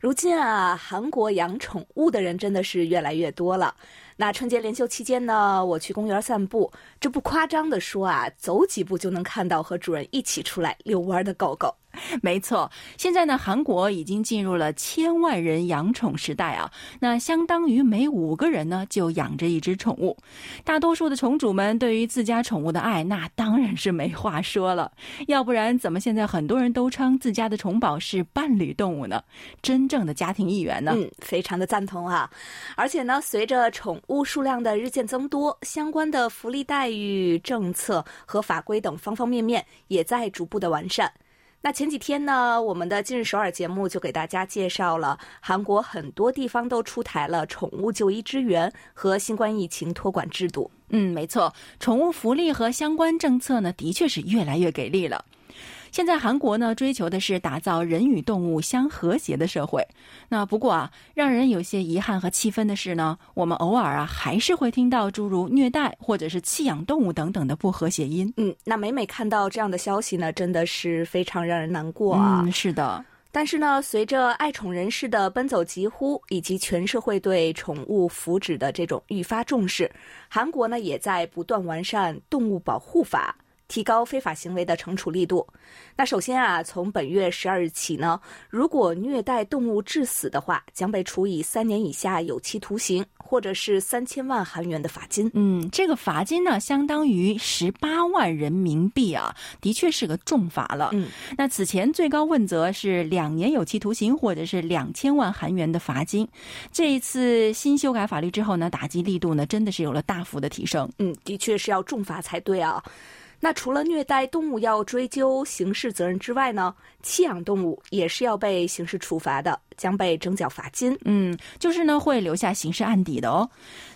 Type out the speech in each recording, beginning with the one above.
如今啊，韩国养宠物的人真的是越来越多了。那春节连休期间呢，我去公园散步，这不夸张的说啊，走几步就能看到和主人一起出来遛弯的狗狗。没错，现在呢，韩国已经进入了千万人养宠时代啊，那相当于每五个人呢就养着一只宠物。大多数的宠主们对于自家宠物的爱，那当然是没话说了。要不然，怎么现在很多人都称自家的宠宝是伴侣动物呢？真正的家庭一员呢？嗯，非常的赞同啊！而且呢，随着宠物数量的日渐增多，相关的福利待遇、政策和法规等方方面面也在逐步的完善。那前几天呢，我们的今日首尔节目就给大家介绍了韩国很多地方都出台了宠物就医支援和新冠疫情托管制度。嗯，没错，宠物福利和相关政策呢，的确是越来越给力了。现在韩国呢，追求的是打造人与动物相和谐的社会。那不过啊，让人有些遗憾和气愤的是呢，我们偶尔啊，还是会听到诸如虐待或者是弃养动物等等的不和谐音。嗯，那每每看到这样的消息呢，真的是非常让人难过啊。是的。但是呢，随着爱宠人士的奔走疾呼，以及全社会对宠物福祉的这种愈发重视，韩国呢也在不断完善动物保护法。提高非法行为的惩处力度。那首先啊，从本月十二日起呢，如果虐待动物致死的话，将被处以三年以下有期徒刑，或者是三千万韩元的罚金。嗯，这个罚金呢，相当于十八万人民币啊，的确是个重罚了。嗯，那此前最高问责是两年有期徒刑，或者是两千万韩元的罚金。这一次新修改法律之后呢，打击力度呢，真的是有了大幅的提升。嗯，的确是要重罚才对啊。那除了虐待动物要追究刑事责任之外呢，弃养动物也是要被刑事处罚的。将被征缴罚金，嗯，就是呢会留下刑事案底的哦。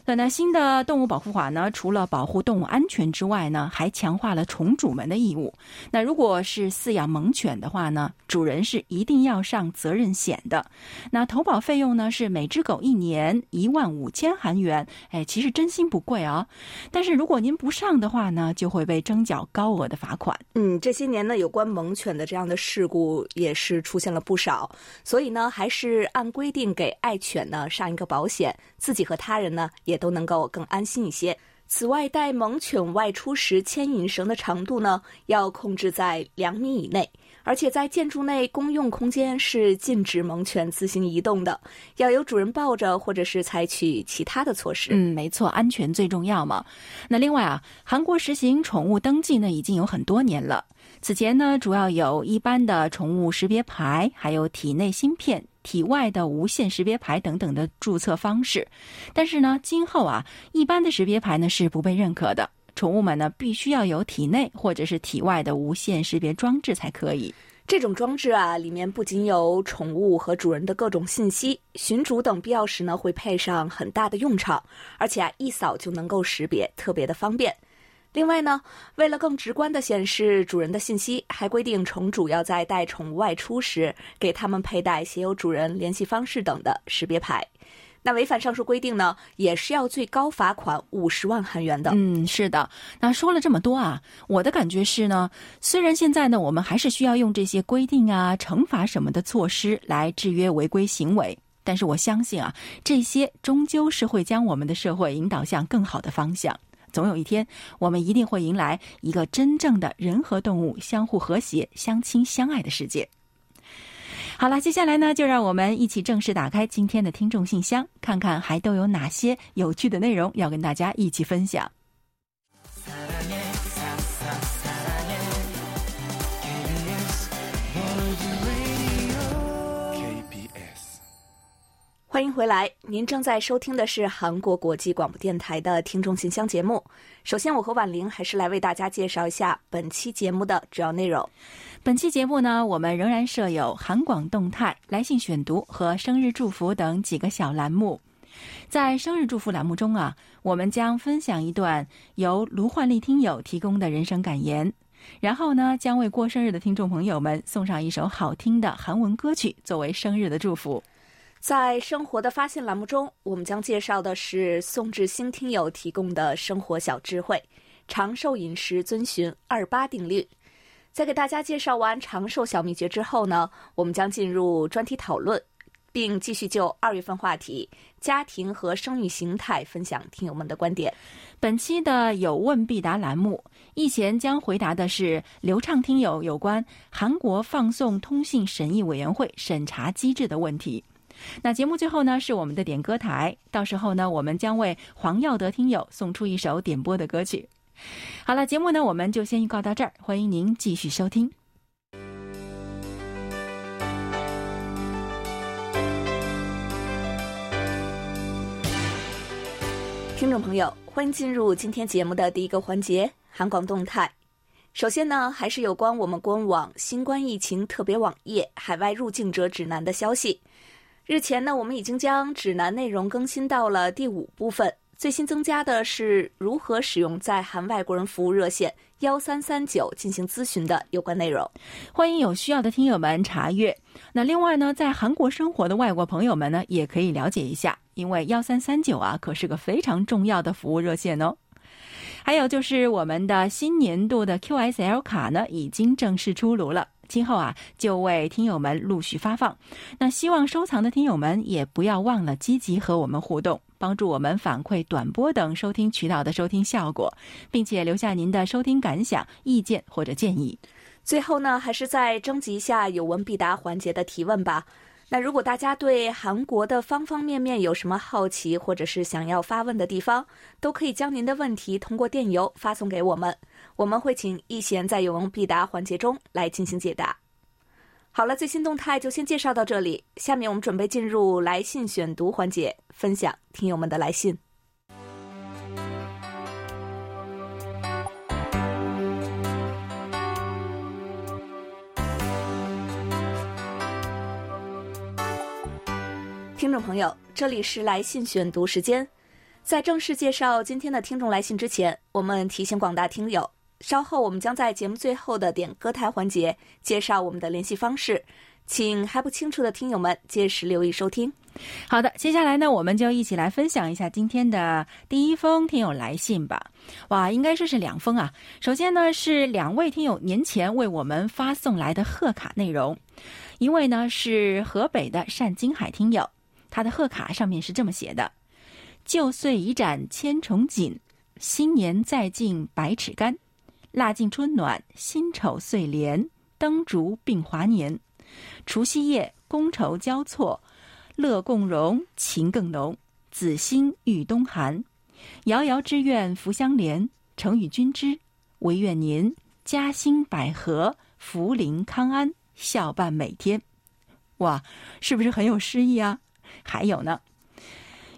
那那新的动物保护法呢，除了保护动物安全之外呢，还强化了宠主们的义务。那如果是饲养猛犬的话呢，主人是一定要上责任险的。那投保费用呢是每只狗一年一万五千韩元，哎，其实真心不贵啊。但是如果您不上的话呢，就会被征缴高额的罚款。嗯，这些年呢，有关猛犬的这样的事故也是出现了不少，所以呢，还是。是按规定给爱犬呢上一个保险，自己和他人呢也都能够更安心一些。此外，带猛犬外出时牵引绳的长度呢要控制在两米以内，而且在建筑内公用空间是禁止猛犬自行移动的，要有主人抱着或者是采取其他的措施。嗯，没错，安全最重要嘛。那另外啊，韩国实行宠物登记呢已经有很多年了，此前呢主要有一般的宠物识别牌，还有体内芯片。体外的无线识别牌等等的注册方式，但是呢，今后啊，一般的识别牌呢是不被认可的。宠物们呢，必须要有体内或者是体外的无线识别装置才可以。这种装置啊，里面不仅有宠物和主人的各种信息，寻主等必要时呢，会配上很大的用场，而且啊，一扫就能够识别，特别的方便。另外呢，为了更直观地显示主人的信息，还规定宠主要在带宠物外出时，给他们佩戴写有主人联系方式等的识别牌。那违反上述规定呢，也是要最高罚款五十万韩元的。嗯，是的。那说了这么多啊，我的感觉是呢，虽然现在呢，我们还是需要用这些规定啊、惩罚什么的措施来制约违规行为，但是我相信啊，这些终究是会将我们的社会引导向更好的方向。总有一天，我们一定会迎来一个真正的人和动物相互和谐、相亲相爱的世界。好了，接下来呢，就让我们一起正式打开今天的听众信箱，看看还都有哪些有趣的内容要跟大家一起分享。欢迎回来，您正在收听的是韩国国际广播电台的听众信箱节目。首先，我和婉玲还是来为大家介绍一下本期节目的主要内容。本期节目呢，我们仍然设有韩广动态、来信选读和生日祝福等几个小栏目。在生日祝福栏目中啊，我们将分享一段由卢焕丽听友提供的人生感言。然后呢，将为过生日的听众朋友们送上一首好听的韩文歌曲作为生日的祝福。在生活的发现栏目中，我们将介绍的是宋志新听友提供的生活小智慧：长寿饮食遵循二八定律。在给大家介绍完长寿小秘诀之后呢，我们将进入专题讨论，并继续就二月份话题家庭和生育形态分享听友们的观点。本期的有问必答栏目，易贤将回答的是流畅听友有关韩国放送通信审议委员会审查机制的问题。那节目最后呢，是我们的点歌台，到时候呢，我们将为黄耀德听友送出一首点播的歌曲。好了，节目呢，我们就先预告到这儿，欢迎您继续收听。听众朋友，欢迎进入今天节目的第一个环节——韩广动态。首先呢，还是有关我们官网新冠疫情特别网页海外入境者指南的消息。日前呢，我们已经将指南内容更新到了第五部分。最新增加的是如何使用在韩外国人服务热线幺三三九进行咨询的有关内容。欢迎有需要的听友们查阅。那另外呢，在韩国生活的外国朋友们呢，也可以了解一下，因为幺三三九啊，可是个非常重要的服务热线哦。还有就是我们的新年度的 QSL 卡呢，已经正式出炉了。今后啊，就为听友们陆续发放。那希望收藏的听友们也不要忘了积极和我们互动，帮助我们反馈短波等收听渠道的收听效果，并且留下您的收听感想、意见或者建议。最后呢，还是再征集一下有问必答环节的提问吧。那如果大家对韩国的方方面面有什么好奇，或者是想要发问的地方，都可以将您的问题通过电邮发送给我们，我们会请易贤在有问必答环节中来进行解答。好了，最新动态就先介绍到这里，下面我们准备进入来信选读环节，分享听友们的来信。听众朋友，这里是来信选读时间。在正式介绍今天的听众来信之前，我们提醒广大听友，稍后我们将在节目最后的点歌台环节介绍我们的联系方式，请还不清楚的听友们届时留意收听。好的，接下来呢，我们就一起来分享一下今天的第一封听友来信吧。哇，应该说是两封啊。首先呢，是两位听友年前为我们发送来的贺卡内容，一位呢是河北的单金海听友。他的贺卡上面是这么写的：“旧岁已展千重锦，新年再进百尺竿。腊尽春暖，辛丑岁连，灯烛并华年。除夕夜，觥筹交错，乐共融，情更浓。子欣遇冬寒，遥遥之愿福相连。诚与君知，唯愿您嘉兴百合，福临康安，笑伴每天。”哇，是不是很有诗意啊？还有呢，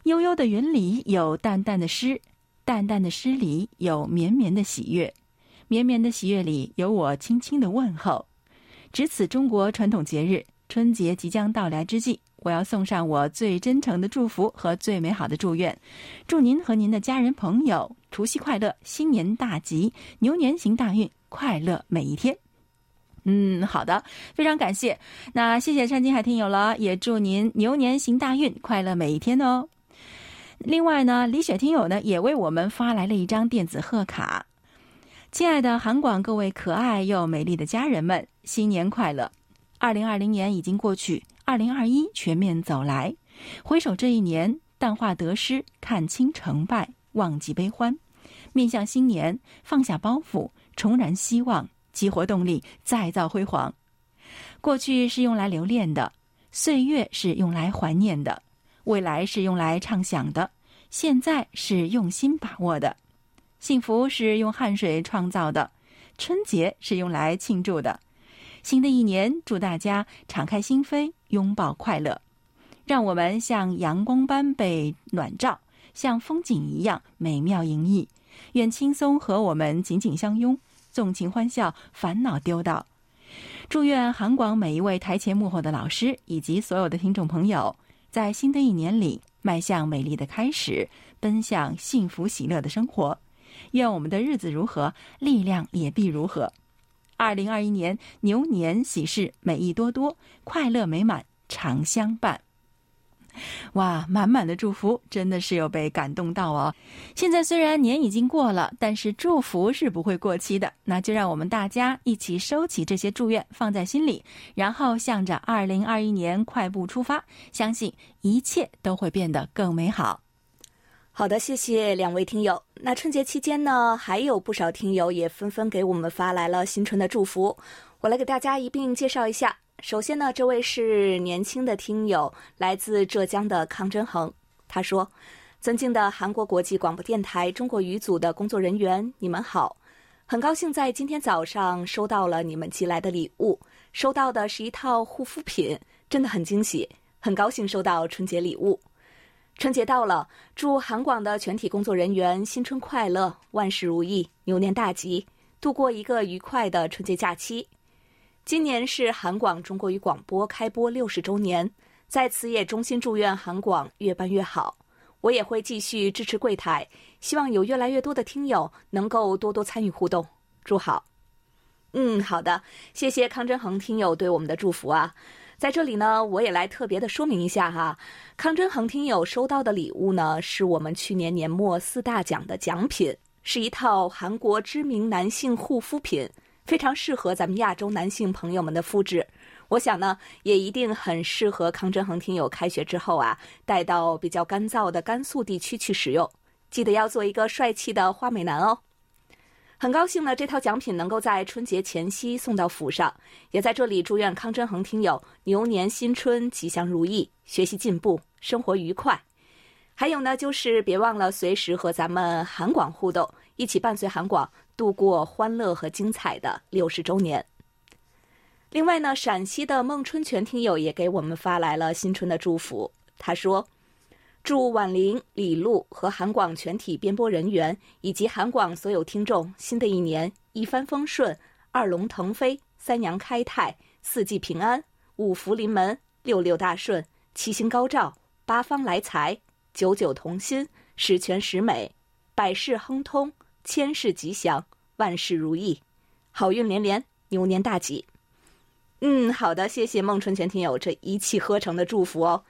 悠悠的云里有淡淡的诗，淡淡的诗里有绵绵的喜悦，绵绵的喜悦里有我轻轻的问候。值此中国传统节日春节即将到来之际，我要送上我最真诚的祝福和最美好的祝愿，祝您和您的家人朋友除夕快乐，新年大吉，牛年行大运，快乐每一天。嗯，好的，非常感谢。那谢谢山金海听友了，也祝您牛年行大运，快乐每一天哦。另外呢，李雪听友呢也为我们发来了一张电子贺卡。亲爱的韩广各位可爱又美丽的家人们，新年快乐！二零二零年已经过去，二零二一全面走来。回首这一年，淡化得失，看清成败，忘记悲欢，面向新年，放下包袱，重燃希望。激活动力，再造辉煌。过去是用来留恋的，岁月是用来怀念的，未来是用来畅想的，现在是用心把握的。幸福是用汗水创造的，春节是用来庆祝的。新的一年，祝大家敞开心扉，拥抱快乐。让我们像阳光般被暖照，像风景一样美妙盈溢。愿轻松和我们紧紧相拥。纵情欢笑，烦恼丢到。祝愿韩广每一位台前幕后的老师以及所有的听众朋友，在新的一年里迈向美丽的开始，奔向幸福喜乐的生活。愿我们的日子如何，力量也必如何。二零二一年牛年喜事美意多多，快乐美满常相伴。哇，满满的祝福，真的是有被感动到哦。现在虽然年已经过了，但是祝福是不会过期的。那就让我们大家一起收起这些祝愿，放在心里，然后向着二零二一年快步出发，相信一切都会变得更美好。好的，谢谢两位听友。那春节期间呢，还有不少听友也纷纷给我们发来了新春的祝福，我来给大家一并介绍一下。首先呢，这位是年轻的听友，来自浙江的康真恒。他说：“尊敬的韩国国际广播电台中国语组的工作人员，你们好！很高兴在今天早上收到了你们寄来的礼物，收到的是一套护肤品，真的很惊喜，很高兴收到春节礼物。春节到了，祝韩广的全体工作人员新春快乐，万事如意，牛年大吉，度过一个愉快的春节假期。”今年是韩广中国语广播开播六十周年，在此也衷心祝愿韩广越办越好。我也会继续支持柜台，希望有越来越多的听友能够多多参与互动。祝好。嗯，好的，谢谢康真恒听友对我们的祝福啊。在这里呢，我也来特别的说明一下哈，康真恒听友收到的礼物呢，是我们去年年末四大奖的奖品，是一套韩国知名男性护肤品。非常适合咱们亚洲男性朋友们的肤质，我想呢，也一定很适合康真恒听友开学之后啊，带到比较干燥的甘肃地区去使用。记得要做一个帅气的花美男哦。很高兴呢，这套奖品能够在春节前夕送到府上，也在这里祝愿康真恒听友牛年新春吉祥如意，学习进步，生活愉快。还有呢，就是别忘了随时和咱们韩广互动，一起伴随韩广。度过欢乐和精彩的六十周年。另外呢，陕西的孟春全听友也给我们发来了新春的祝福。他说：“祝婉玲、李璐和韩广全体编播人员以及韩广所有听众，新的一年一帆风顺，二龙腾飞，三阳开泰，四季平安，五福临门，六六大顺，七星高照，八方来财，九九同心，十全十美，百事亨通。”千事吉祥，万事如意，好运连连，牛年大吉。嗯，好的，谢谢孟春全听友这一气呵成的祝福哦。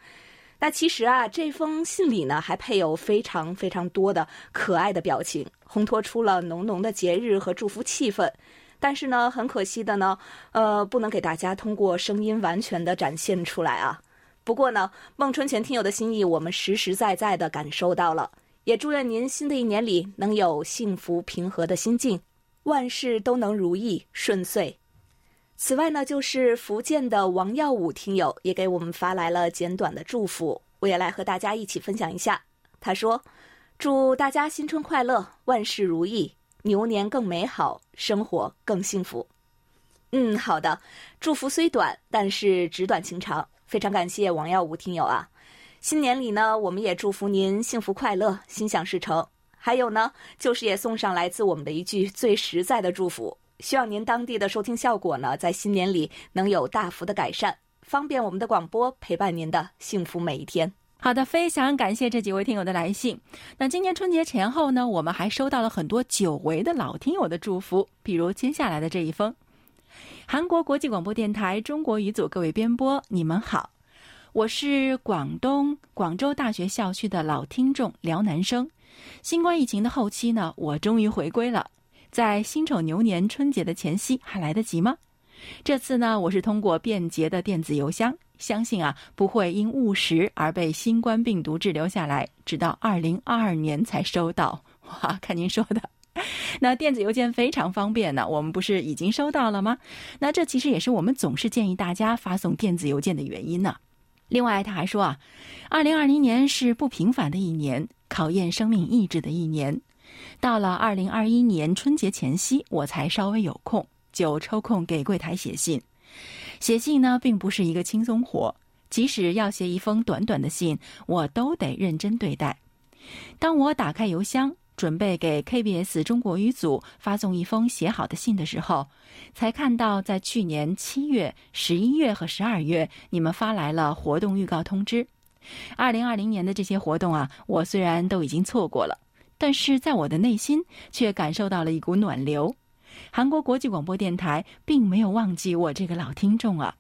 那其实啊，这封信里呢还配有非常非常多的可爱的表情，烘托出了浓浓的节日和祝福气氛。但是呢，很可惜的呢，呃，不能给大家通过声音完全的展现出来啊。不过呢，孟春全听友的心意，我们实实在在的感受到了。也祝愿您新的一年里能有幸福平和的心境，万事都能如意顺遂。此外呢，就是福建的王耀武听友也给我们发来了简短的祝福，我也来和大家一起分享一下。他说：“祝大家新春快乐，万事如意，牛年更美好，生活更幸福。”嗯，好的，祝福虽短，但是纸短情长。非常感谢王耀武听友啊。新年里呢，我们也祝福您幸福快乐，心想事成。还有呢，就是也送上来自我们的一句最实在的祝福，希望您当地的收听效果呢，在新年里能有大幅的改善，方便我们的广播陪伴您的幸福每一天。好的，非常感谢这几位听友的来信。那今年春节前后呢，我们还收到了很多久违的老听友的祝福，比如接下来的这一封：韩国国际广播电台中国语组各位编播，你们好。我是广东广州大学校区的老听众辽南生。新冠疫情的后期呢，我终于回归了。在辛丑牛年春节的前夕，还来得及吗？这次呢，我是通过便捷的电子邮箱，相信啊不会因误食而被新冠病毒滞留下来，直到二零二二年才收到。哇，看您说的，那电子邮件非常方便呢。我们不是已经收到了吗？那这其实也是我们总是建议大家发送电子邮件的原因呢。另外，他还说啊，二零二零年是不平凡的一年，考验生命意志的一年。到了二零二一年春节前夕，我才稍微有空，就抽空给柜台写信。写信呢，并不是一个轻松活，即使要写一封短短的信，我都得认真对待。当我打开邮箱。准备给 KBS 中国语组发送一封写好的信的时候，才看到在去年七月、十一月和十二月，你们发来了活动预告通知。二零二零年的这些活动啊，我虽然都已经错过了，但是在我的内心却感受到了一股暖流。韩国国际广播电台并没有忘记我这个老听众啊。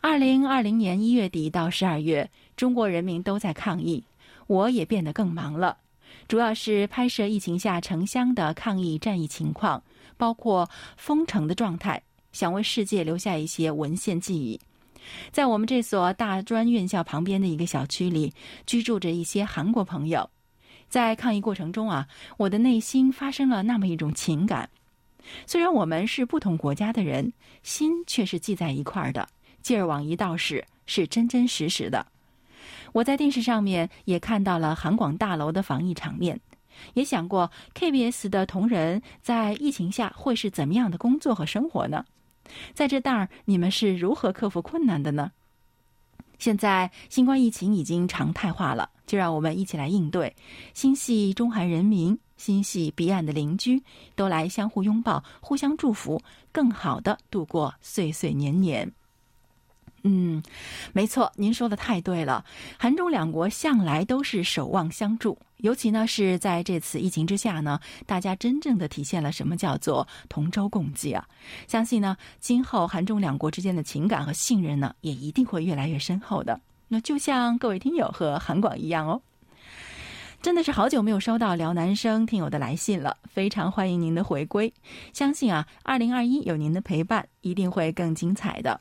二零二零年一月底到十二月，中国人民都在抗疫，我也变得更忙了，主要是拍摄疫情下城乡的抗疫战役情况，包括封城的状态，想为世界留下一些文献记忆。在我们这所大专院校旁边的一个小区里，居住着一些韩国朋友。在抗疫过程中啊，我的内心发生了那么一种情感。虽然我们是不同国家的人，心却是系在一块儿的，劲儿往一道使，是真真实实的。我在电视上面也看到了韩广大楼的防疫场面，也想过 KBS 的同仁在疫情下会是怎么样的工作和生活呢？在这档儿，你们是如何克服困难的呢？现在新冠疫情已经常态化了，就让我们一起来应对，心系中韩人民，心系彼岸的邻居，都来相互拥抱，互相祝福，更好的度过岁岁年年。嗯，没错，您说的太对了。韩中两国向来都是守望相助，尤其呢是在这次疫情之下呢，大家真正的体现了什么叫做同舟共济啊！相信呢，今后韩中两国之间的情感和信任呢，也一定会越来越深厚的。那就像各位听友和韩广一样哦，真的是好久没有收到辽南生听友的来信了，非常欢迎您的回归。相信啊，二零二一有您的陪伴，一定会更精彩的。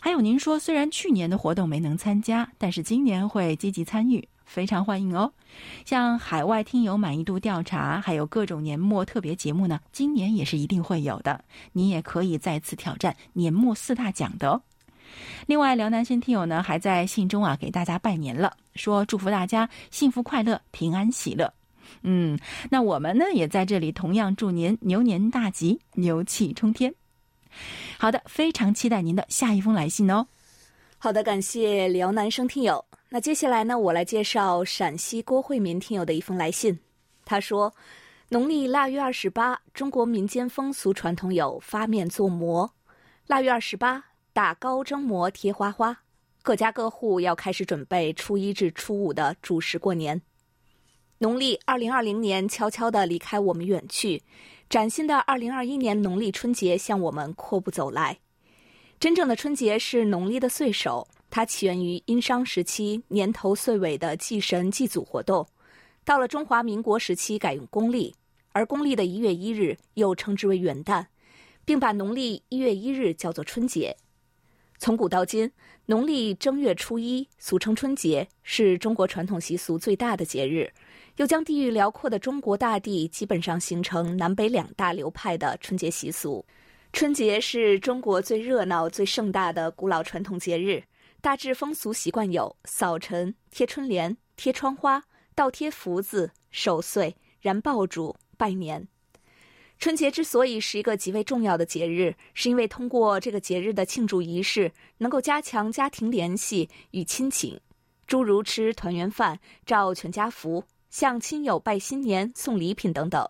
还有您说，虽然去年的活动没能参加，但是今年会积极参与，非常欢迎哦。像海外听友满意度调查，还有各种年末特别节目呢，今年也是一定会有的。你也可以再次挑战年末四大奖的哦。另外，辽南新听友呢还在信中啊给大家拜年了，说祝福大家幸福快乐、平安喜乐。嗯，那我们呢也在这里同样祝您牛年大吉，牛气冲天。好的，非常期待您的下一封来信哦。好的，感谢辽南生听友。那接下来呢，我来介绍陕西郭慧民听友的一封来信。他说，农历腊月二十八，中国民间风俗传统有发面做馍。腊月二十八，打糕蒸馍贴花花，各家各户要开始准备初一至初五的主食过年。农历二零二零年悄悄地离开我们远去。崭新的二零二一年农历春节向我们阔步走来。真正的春节是农历的岁首，它起源于殷商时期年头岁尾的祭神祭祖活动。到了中华民国时期改用公历，而公历的一月一日又称之为元旦，并把农历一月一日叫做春节。从古到今，农历正月初一，俗称春节，是中国传统习俗最大的节日。又将地域辽阔的中国大地基本上形成南北两大流派的春节习俗。春节是中国最热闹、最盛大的古老传统节日，大致风俗习惯有扫尘、贴春联、贴窗花、倒贴福字、守岁、燃爆竹、拜年。春节之所以是一个极为重要的节日，是因为通过这个节日的庆祝仪式，能够加强家庭联系与亲情，诸如吃团圆饭、照全家福。向亲友拜新年、送礼品等等，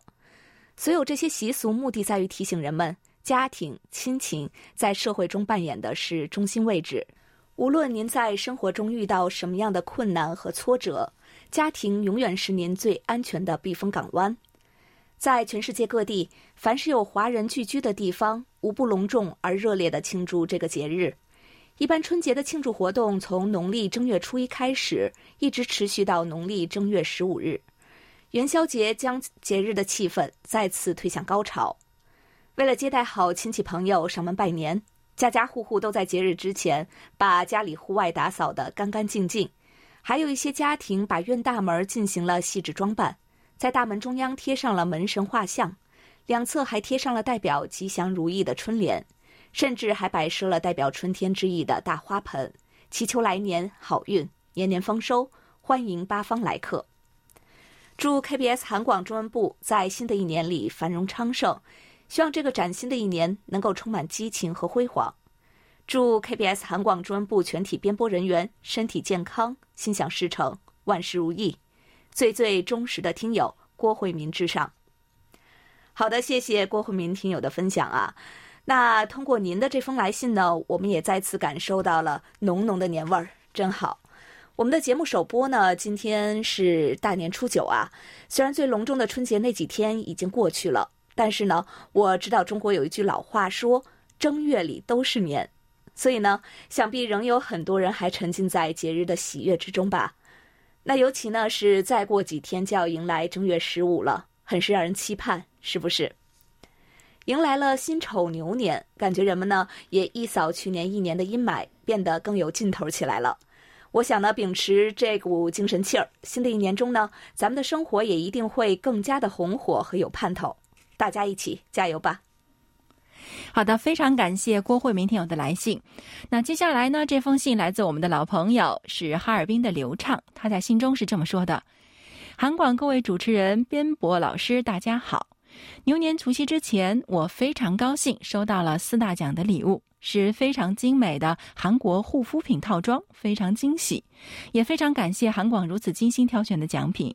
所有这些习俗目的在于提醒人们，家庭亲情在社会中扮演的是中心位置。无论您在生活中遇到什么样的困难和挫折，家庭永远是您最安全的避风港湾。在全世界各地，凡是有华人聚居的地方，无不隆重而热烈地庆祝这个节日。一般春节的庆祝活动从农历正月初一开始，一直持续到农历正月十五日。元宵节将节日的气氛再次推向高潮。为了接待好亲戚朋友上门拜年，家家户户都在节日之前把家里户外打扫得干干净净。还有一些家庭把院大门进行了细致装扮，在大门中央贴上了门神画像，两侧还贴上了代表吉祥如意的春联。甚至还摆设了代表春天之意的大花盆，祈求来年好运、年年丰收，欢迎八方来客。祝 KBS 韩广中文部在新的一年里繁荣昌盛，希望这个崭新的一年能够充满激情和辉煌。祝 KBS 韩广中文部全体编播人员身体健康、心想事成、万事如意。最最忠实的听友郭慧民至上。好的，谢谢郭慧民听友的分享啊。那通过您的这封来信呢，我们也再次感受到了浓浓的年味儿，真好。我们的节目首播呢，今天是大年初九啊。虽然最隆重的春节那几天已经过去了，但是呢，我知道中国有一句老话说“正月里都是年”，所以呢，想必仍有很多人还沉浸在节日的喜悦之中吧。那尤其呢是再过几天就要迎来正月十五了，很是让人期盼，是不是？迎来了辛丑牛年，感觉人们呢也一扫去年一年的阴霾，变得更有劲头起来了。我想呢，秉持这股精神气儿，新的一年中呢，咱们的生活也一定会更加的红火和有盼头。大家一起加油吧！好的，非常感谢郭慧明听友的来信。那接下来呢，这封信来自我们的老朋友，是哈尔滨的刘畅。他在信中是这么说的：“韩广各位主持人、编播老师，大家好。牛年除夕之前，我非常高兴收到了四大奖的礼物。”是非常精美的韩国护肤品套装，非常惊喜，也非常感谢韩广如此精心挑选的奖品。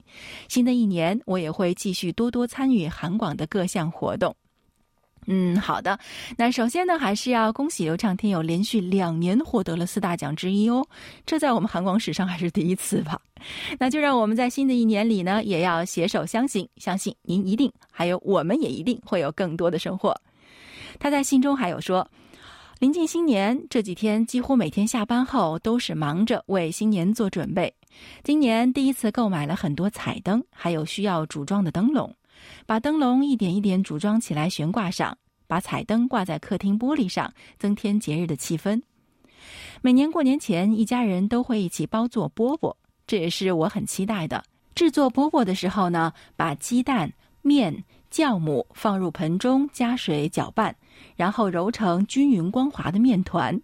新的一年，我也会继续多多参与韩广的各项活动。嗯，好的。那首先呢，还是要恭喜刘畅天友连续两年获得了四大奖之一哦，这在我们韩广史上还是第一次吧？那就让我们在新的一年里呢，也要携手相行，相信您一定，还有我们也一定会有更多的收获。他在信中还有说。临近新年，这几天几乎每天下班后都是忙着为新年做准备。今年第一次购买了很多彩灯，还有需要组装的灯笼，把灯笼一点一点组装起来悬挂上，把彩灯挂在客厅玻璃上，增添节日的气氛。每年过年前，一家人都会一起包做饽饽，这也是我很期待的。制作饽饽的时候呢，把鸡蛋、面、酵母放入盆中，加水搅拌。然后揉成均匀光滑的面团，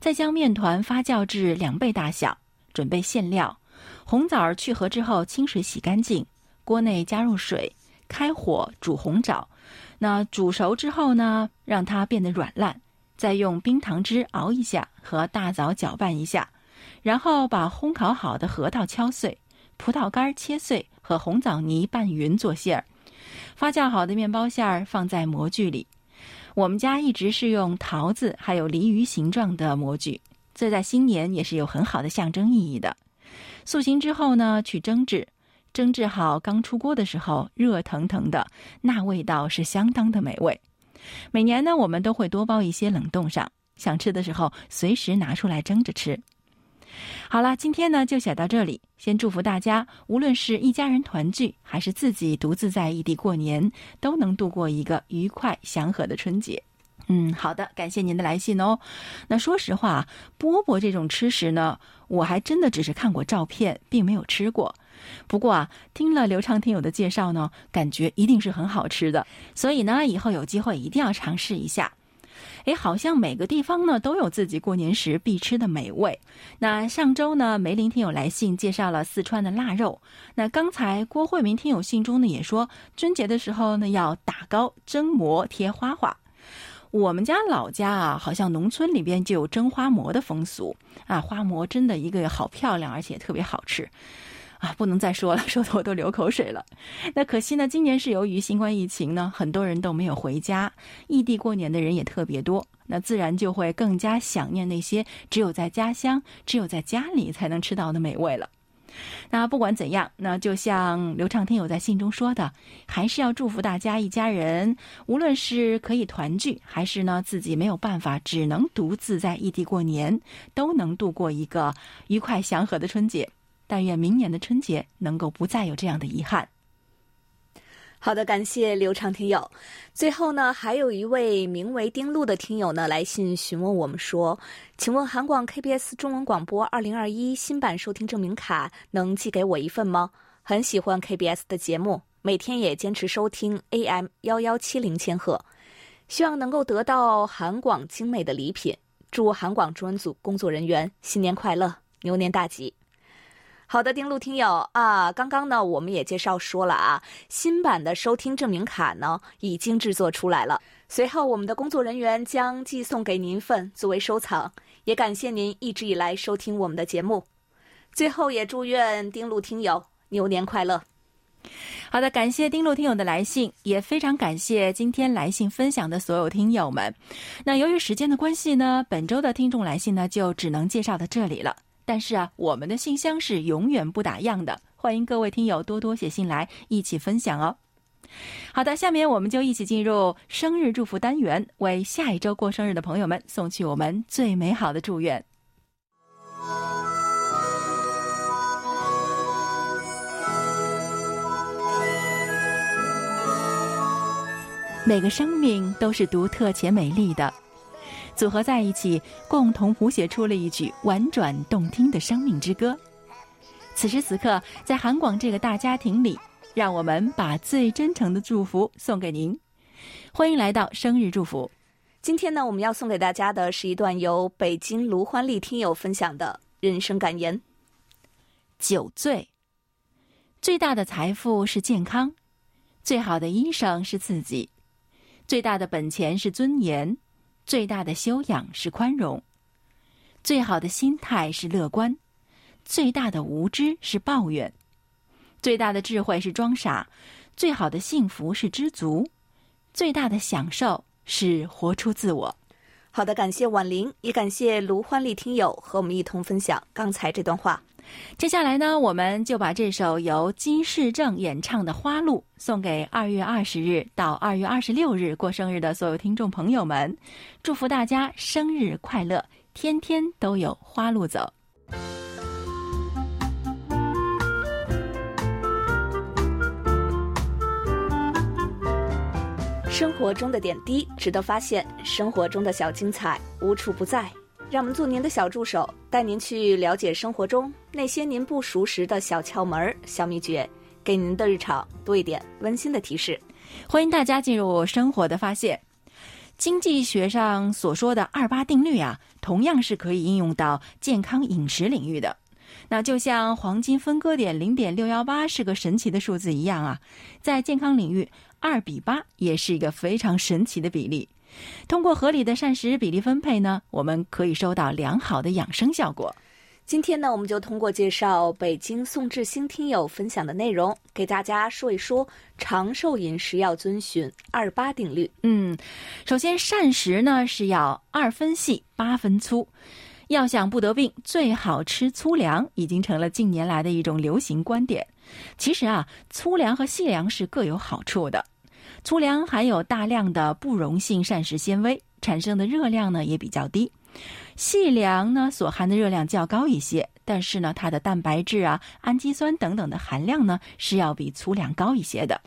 再将面团发酵至两倍大小。准备馅料：红枣去核之后，清水洗干净。锅内加入水，开火煮红枣。那煮熟之后呢，让它变得软烂，再用冰糖汁熬一下，和大枣搅拌一下。然后把烘烤好的核桃敲碎，葡萄干切碎，和红枣泥拌匀做馅儿。发酵好的面包馅儿放在模具里。我们家一直是用桃子还有鲤鱼形状的模具，这在新年也是有很好的象征意义的。塑形之后呢，去蒸制，蒸制好刚出锅的时候，热腾腾的，那味道是相当的美味。每年呢，我们都会多包一些冷冻上，想吃的时候随时拿出来蒸着吃。好了，今天呢就写到这里。先祝福大家，无论是一家人团聚，还是自己独自在异地过年，都能度过一个愉快祥和的春节。嗯，好的，感谢您的来信哦。那说实话，波波这种吃食呢，我还真的只是看过照片，并没有吃过。不过啊，听了刘畅听友的介绍呢，感觉一定是很好吃的。所以呢，以后有机会一定要尝试一下。哎，好像每个地方呢都有自己过年时必吃的美味。那上周呢，梅林听友来信介绍了四川的腊肉。那刚才郭慧明听友信中呢也说，春节的时候呢要打糕、蒸馍、贴花花。我们家老家啊，好像农村里边就有蒸花馍的风俗啊。花馍真的一个好漂亮，而且特别好吃。啊，不能再说了，说的我都流口水了。那可惜呢，今年是由于新冠疫情呢，很多人都没有回家，异地过年的人也特别多，那自然就会更加想念那些只有在家乡、只有在家里才能吃到的美味了。那不管怎样，那就像刘畅天友在信中说的，还是要祝福大家一家人，无论是可以团聚，还是呢自己没有办法，只能独自在异地过年，都能度过一个愉快祥和的春节。但愿明年的春节能够不再有这样的遗憾。好的，感谢刘畅听友。最后呢，还有一位名为丁路的听友呢来信询问我们说：“请问韩广 KBS 中文广播二零二一新版收听证明卡能寄给我一份吗？很喜欢 KBS 的节目，每天也坚持收听 AM 幺幺七零千赫，希望能够得到韩广精美的礼品。祝韩广专组工作人员新年快乐，牛年大吉。”好的，丁路听友啊，刚刚呢，我们也介绍说了啊，新版的收听证明卡呢已经制作出来了，随后我们的工作人员将寄送给您一份作为收藏。也感谢您一直以来收听我们的节目，最后也祝愿丁路听友牛年快乐。好的，感谢丁路听友的来信，也非常感谢今天来信分享的所有听友们。那由于时间的关系呢，本周的听众来信呢就只能介绍到这里了。但是啊，我们的信箱是永远不打烊的，欢迎各位听友多多写信来，一起分享哦。好的，下面我们就一起进入生日祝福单元，为下一周过生日的朋友们送去我们最美好的祝愿。每个生命都是独特且美丽的，组合在一起，共同谱写出了一曲婉转动听的生命之歌。此时此刻，在韩广这个大家庭里，让我们把最真诚的祝福送给您。欢迎来到生日祝福。今天呢，我们要送给大家的是一段由北京卢欢丽听友分享的人生感言：酒醉，最大的财富是健康，最好的医生是自己。最大的本钱是尊严，最大的修养是宽容，最好的心态是乐观，最大的无知是抱怨，最大的智慧是装傻，最好的幸福是知足，最大的享受是活出自我。好的，感谢婉玲，也感谢卢欢丽听友和我们一同分享刚才这段话。接下来呢，我们就把这首由金世正演唱的《花路》送给二月二十日到二月二十六日过生日的所有听众朋友们，祝福大家生日快乐，天天都有花路走。生活中的点滴值得发现，生活中的小精彩无处不在。让我们做您的小助手，带您去了解生活中那些您不熟识的小窍门、小秘诀，给您的日常多一点温馨的提示。欢迎大家进入生活的发现。经济学上所说的二八定律啊，同样是可以应用到健康饮食领域的。那就像黄金分割点零点六幺八是个神奇的数字一样啊，在健康领域，二比八也是一个非常神奇的比例。通过合理的膳食比例分配呢，我们可以收到良好的养生效果。今天呢，我们就通过介绍北京宋志兴听友分享的内容，给大家说一说长寿饮食要遵循二八定律。嗯，首先膳食呢是要二分细八分粗，要想不得病，最好吃粗粮，已经成了近年来的一种流行观点。其实啊，粗粮和细粮是各有好处的。粗粮含有大量的不溶性膳食纤维，产生的热量呢也比较低。细粮呢所含的热量较高一些，但是呢它的蛋白质啊、氨基酸等等的含量呢是要比粗粮高一些的。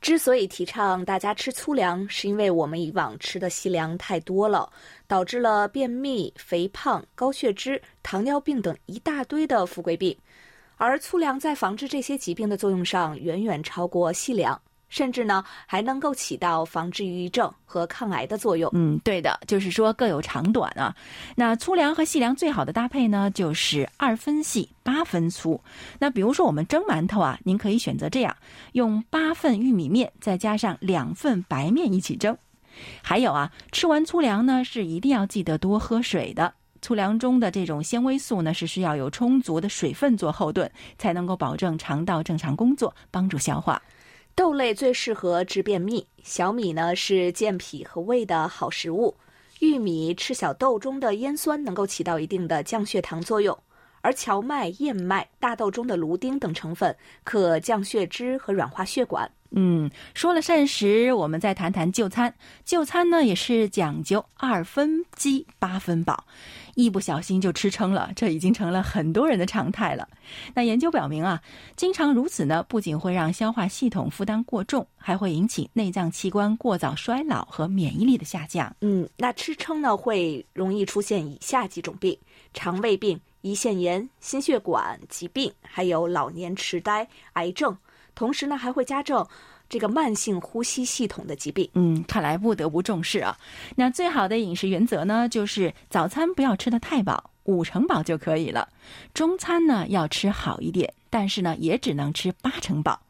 之所以提倡大家吃粗粮，是因为我们以往吃的细粮太多了，导致了便秘、肥胖、高血脂、糖尿病等一大堆的富贵病。而粗粮在防治这些疾病的作用上远远超过细粮。甚至呢，还能够起到防治抑郁症和抗癌的作用。嗯，对的，就是说各有长短啊。那粗粮和细粮最好的搭配呢，就是二分细八分粗。那比如说我们蒸馒头啊，您可以选择这样，用八份玉米面再加上两份白面一起蒸。还有啊，吃完粗粮呢，是一定要记得多喝水的。粗粮中的这种纤维素呢，是需要有充足的水分做后盾，才能够保证肠道正常工作，帮助消化。豆类最适合治便秘，小米呢是健脾和胃的好食物。玉米、赤小豆中的烟酸能够起到一定的降血糖作用，而荞麦、燕麦、大豆中的芦丁等成分可降血脂和软化血管。嗯，说了膳食，我们再谈谈就餐。就餐呢也是讲究二分饥八分饱。一不小心就吃撑了，这已经成了很多人的常态了。那研究表明啊，经常如此呢，不仅会让消化系统负担过重，还会引起内脏器官过早衰老和免疫力的下降。嗯，那吃撑呢，会容易出现以下几种病：肠胃病、胰腺炎、心血管疾病，还有老年痴呆、癌症。同时呢，还会加重。这个慢性呼吸系统的疾病，嗯，看来不得不重视啊。那最好的饮食原则呢，就是早餐不要吃的太饱，五成饱就可以了。中餐呢要吃好一点，但是呢也只能吃八成饱。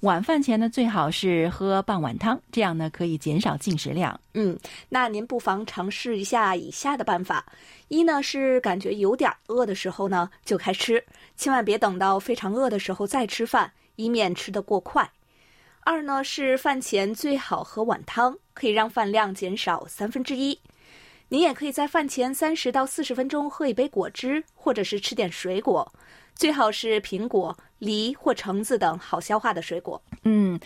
晚饭前呢最好是喝半碗汤，这样呢可以减少进食量。嗯，那您不妨尝试一下以下的办法：一呢是感觉有点饿的时候呢就开吃，千万别等到非常饿的时候再吃饭，以免吃得过快。二呢是饭前最好喝碗汤，可以让饭量减少三分之一。您也可以在饭前三十到四十分钟喝一杯果汁，或者是吃点水果。最好是苹果、梨或橙子等好消化的水果。嗯，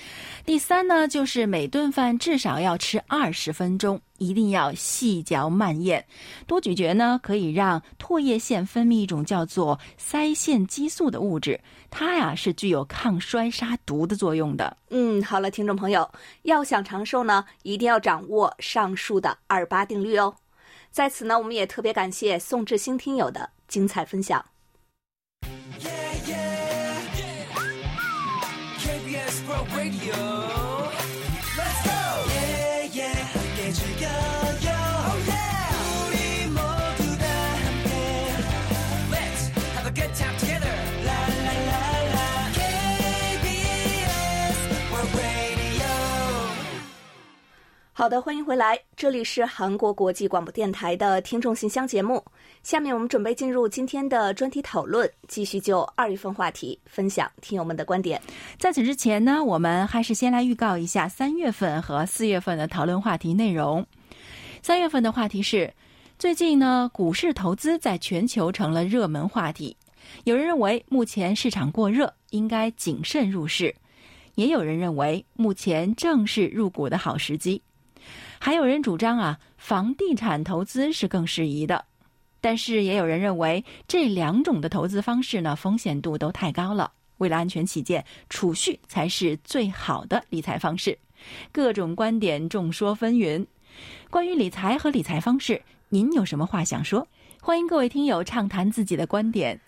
第三呢，就是每顿饭至少要吃二十分钟，一定要细嚼慢咽，多咀嚼呢，可以让唾液腺分泌一种叫做腮腺激素的物质，它呀是具有抗衰杀毒的作用的。嗯，好了，听众朋友，要想长寿呢，一定要掌握上述的二八定律哦。在此呢，我们也特别感谢宋志新听友的精彩分享。好的，欢迎回来，这里是韩国国际广播电台的听众信箱节目。下面我们准备进入今天的专题讨论，继续就二月份话题分享听友们的观点。在此之前呢，我们还是先来预告一下三月份和四月份的讨论话题内容。三月份的话题是：最近呢，股市投资在全球成了热门话题。有人认为目前市场过热，应该谨慎入市；也有人认为目前正是入股的好时机。还有人主张啊，房地产投资是更适宜的，但是也有人认为这两种的投资方式呢，风险度都太高了。为了安全起见，储蓄才是最好的理财方式。各种观点众说纷纭。关于理财和理财方式，您有什么话想说？欢迎各位听友畅谈自己的观点。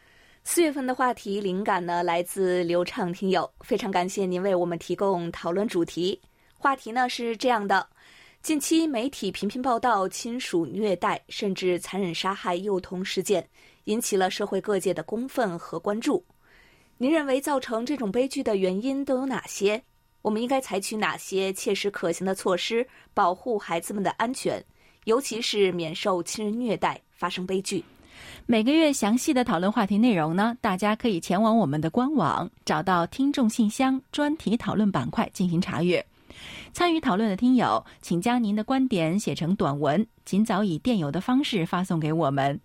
四月份的话题灵感呢，来自流畅听友，非常感谢您为我们提供讨论主题。话题呢是这样的。近期媒体频频报道亲属虐待甚至残忍杀害幼童事件，引起了社会各界的公愤和关注。您认为造成这种悲剧的原因都有哪些？我们应该采取哪些切实可行的措施保护孩子们的安全，尤其是免受亲人虐待发生悲剧？每个月详细的讨论话题内容呢，大家可以前往我们的官网，找到听众信箱专题讨论板块进行查阅。参与讨论的听友，请将您的观点写成短文，尽早以电邮的方式发送给我们。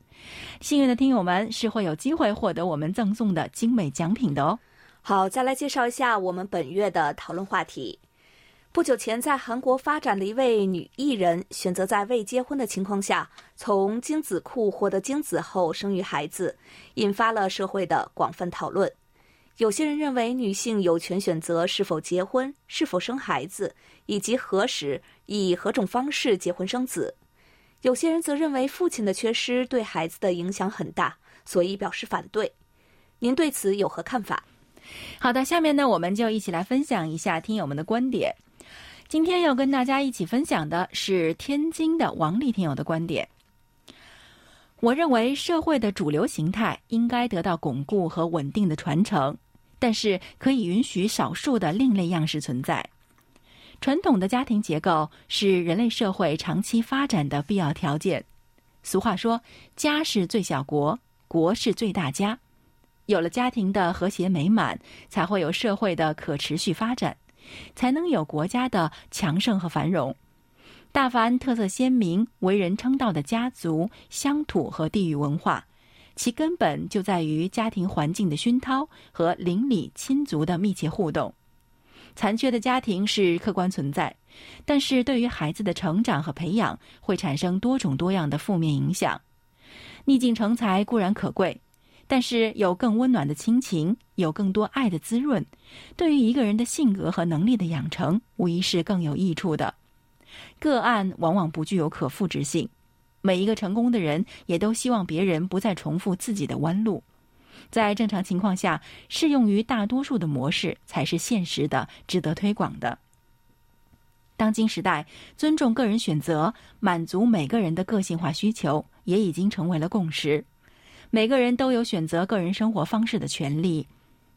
幸运的听友们是会有机会获得我们赠送的精美奖品的哦。好，再来介绍一下我们本月的讨论话题。不久前，在韩国发展的一位女艺人，选择在未结婚的情况下，从精子库获得精子后生育孩子，引发了社会的广泛讨论。有些人认为女性有权选择是否结婚、是否生孩子，以及何时、以何种方式结婚生子；有些人则认为父亲的缺失对孩子的影响很大，所以表示反对。您对此有何看法？好的，下面呢，我们就一起来分享一下听友们的观点。今天要跟大家一起分享的是天津的王丽听友的观点。我认为社会的主流形态应该得到巩固和稳定的传承。但是可以允许少数的另类样式存在。传统的家庭结构是人类社会长期发展的必要条件。俗话说：“家是最小国，国是最大家。”有了家庭的和谐美满，才会有社会的可持续发展，才能有国家的强盛和繁荣。大凡特色鲜明、为人称道的家族、乡土和地域文化。其根本就在于家庭环境的熏陶和邻里亲族的密切互动。残缺的家庭是客观存在，但是对于孩子的成长和培养会产生多种多样的负面影响。逆境成才固然可贵，但是有更温暖的亲情，有更多爱的滋润，对于一个人的性格和能力的养成，无疑是更有益处的。个案往往不具有可复制性。每一个成功的人也都希望别人不再重复自己的弯路，在正常情况下，适用于大多数的模式才是现实的、值得推广的。当今时代，尊重个人选择，满足每个人的个性化需求，也已经成为了共识。每个人都有选择个人生活方式的权利，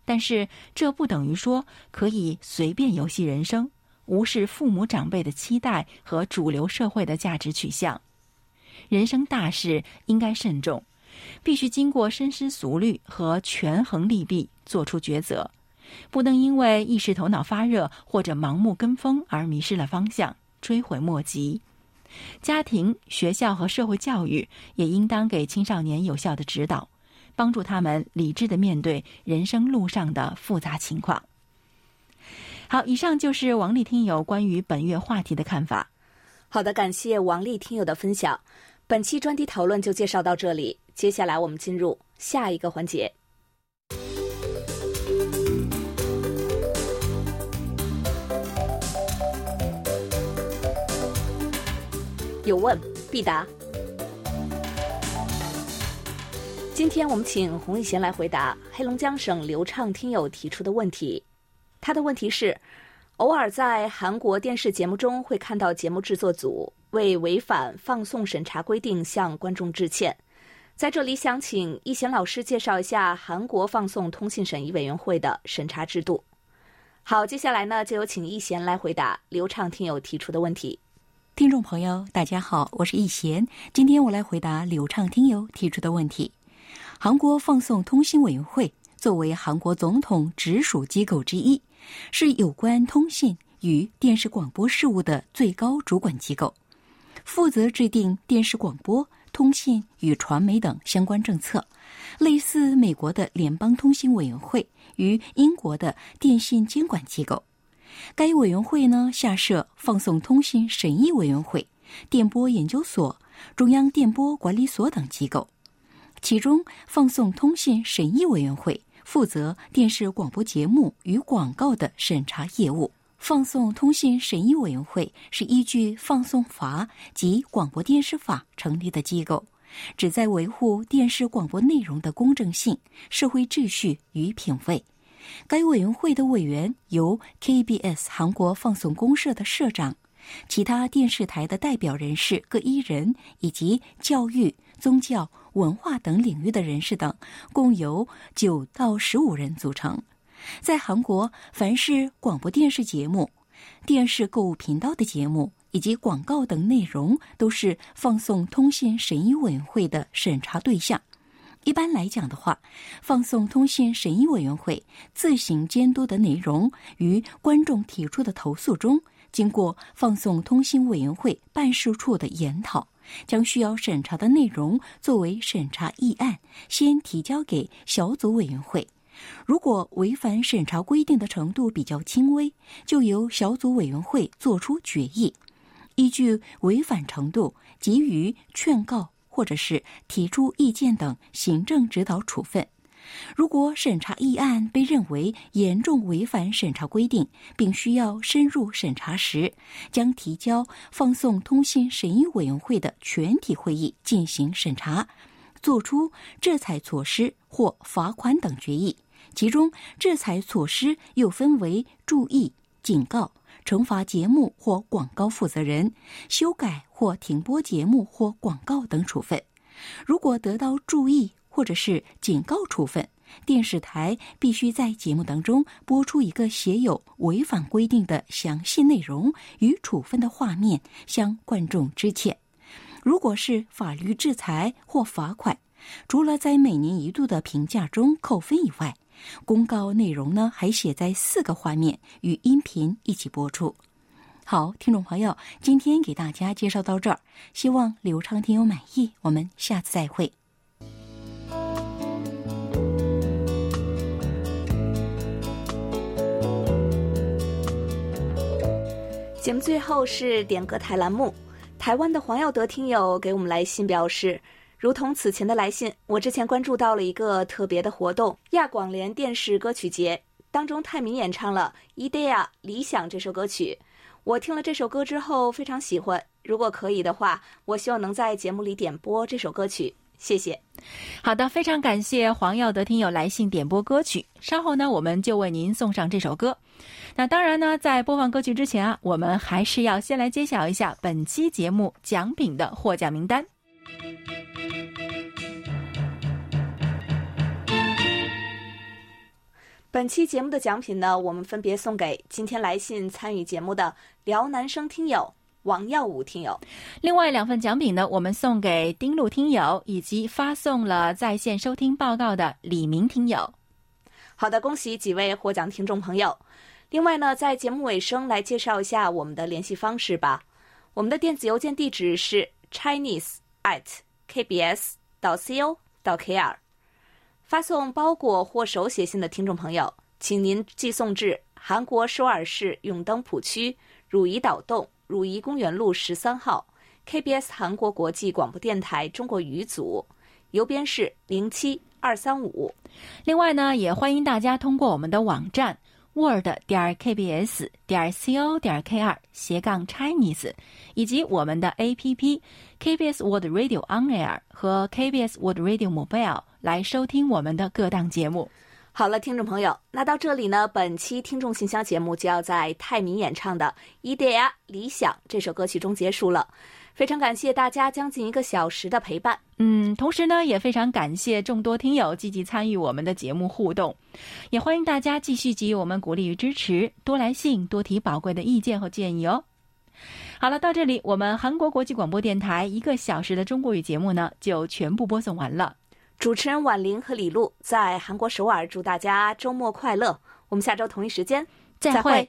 但是这不等于说可以随便游戏人生，无视父母长辈的期待和主流社会的价值取向。人生大事应该慎重，必须经过深思熟虑和权衡利弊做出抉择，不能因为一时头脑发热或者盲目跟风而迷失了方向，追悔莫及。家庭、学校和社会教育也应当给青少年有效的指导，帮助他们理智的面对人生路上的复杂情况。好，以上就是王丽听友关于本月话题的看法。好的，感谢王丽听友的分享。本期专题讨论就介绍到这里，接下来我们进入下一个环节。有问必答。今天我们请洪一贤来回答黑龙江省流畅听友提出的问题。他的问题是：偶尔在韩国电视节目中会看到节目制作组为违反放送审查规定向观众致歉。在这里，想请一贤老师介绍一下韩国放送通信审议委员会的审查制度。好，接下来呢，就有请一贤来回答流畅听友提出的问题。听众朋友，大家好，我是易贤。今天我来回答流畅听友提出的问题。韩国放送通信委员会作为韩国总统直属机构之一，是有关通信与电视广播事务的最高主管机构，负责制定电视广播、通信与传媒等相关政策，类似美国的联邦通信委员会与英国的电信监管机构。该委员会呢，下设放送通信审议委员会、电波研究所、中央电波管理所等机构。其中，放送通信审议委员会负责电视广播节目与广告的审查业务。放送通信审议委员会是依据《放送法》及《广播电视法》成立的机构，旨在维护电视广播内容的公正性、社会秩序与品位。该委员会的委员由 KBS 韩国放送公社的社长、其他电视台的代表人士各一人，以及教育、宗教、文化等领域的人士等，共有九到十五人组成。在韩国，凡是广播电视节目、电视购物频道的节目以及广告等内容，都是放送通信审议委员会的审查对象。一般来讲的话，放送通信审议委员会自行监督的内容与观众提出的投诉中，经过放送通信委员会办事处的研讨，将需要审查的内容作为审查议案，先提交给小组委员会。如果违反审查规定的程度比较轻微，就由小组委员会作出决议，依据违反程度给予劝告。或者是提出意见等行政指导处分。如果审查议案被认为严重违反审查规定，并需要深入审查时，将提交放送通信审议委员会的全体会议进行审查，作出制裁措施或罚款等决议。其中，制裁措施又分为注意、警告。惩罚节目或广告负责人、修改或停播节目或广告等处分。如果得到注意或者是警告处分，电视台必须在节目当中播出一个写有违反规定的详细内容与处分的画面，向观众致歉。如果是法律制裁或罚款，除了在每年一度的评价中扣分以外，公告内容呢，还写在四个画面与音频一起播出。好，听众朋友，今天给大家介绍到这儿，希望刘畅听友满意。我们下次再会。节目最后是点歌台栏目，台湾的黄耀德听友给我们来信表示。如同此前的来信，我之前关注到了一个特别的活动——亚广联电视歌曲节当中，泰民演唱了《Idea 理想》这首歌曲。我听了这首歌之后非常喜欢，如果可以的话，我希望能在节目里点播这首歌曲。谢谢。好的，非常感谢黄耀德听友来信点播歌曲。稍后呢，我们就为您送上这首歌。那当然呢，在播放歌曲之前啊，我们还是要先来揭晓一下本期节目奖品的获奖名单。本期节目的奖品呢，我们分别送给今天来信参与节目的辽南生听友王耀武听友。另外两份奖品呢，我们送给丁路听友以及发送了在线收听报告的李明听友。好的，恭喜几位获奖听众朋友。另外呢，在节目尾声来介绍一下我们的联系方式吧。我们的电子邮件地址是 chinese at kbs 到 co 到 kr。发送包裹或手写信的听众朋友，请您寄送至韩国首尔市永登浦区汝矣岛洞汝矣公园路十三号 KBS 韩国国际广播电台中国语组，邮编是零七二三五。另外呢，也欢迎大家通过我们的网站 word 点 kbs 点 co 点 kr 斜杠 Chinese，以及我们的 app，kbs word Radio On Air 和 kbs word Radio Mobile 来收听我们的各档节目。好了，听众朋友，那到这里呢，本期听众信箱节目就要在泰民演唱的《伊迪亚理想》这首歌曲中结束了。非常感谢大家将近一个小时的陪伴。嗯，同时呢，也非常感谢众多听友积极参与我们的节目互动，也欢迎大家继续给予我们鼓励与支持，多来信，多提宝贵的意见和建议哦。好了，到这里，我们韩国国际广播电台一个小时的中国语节目呢，就全部播送完了。主持人婉玲和李璐在韩国首尔，祝大家周末快乐。我们下周同一时间再会。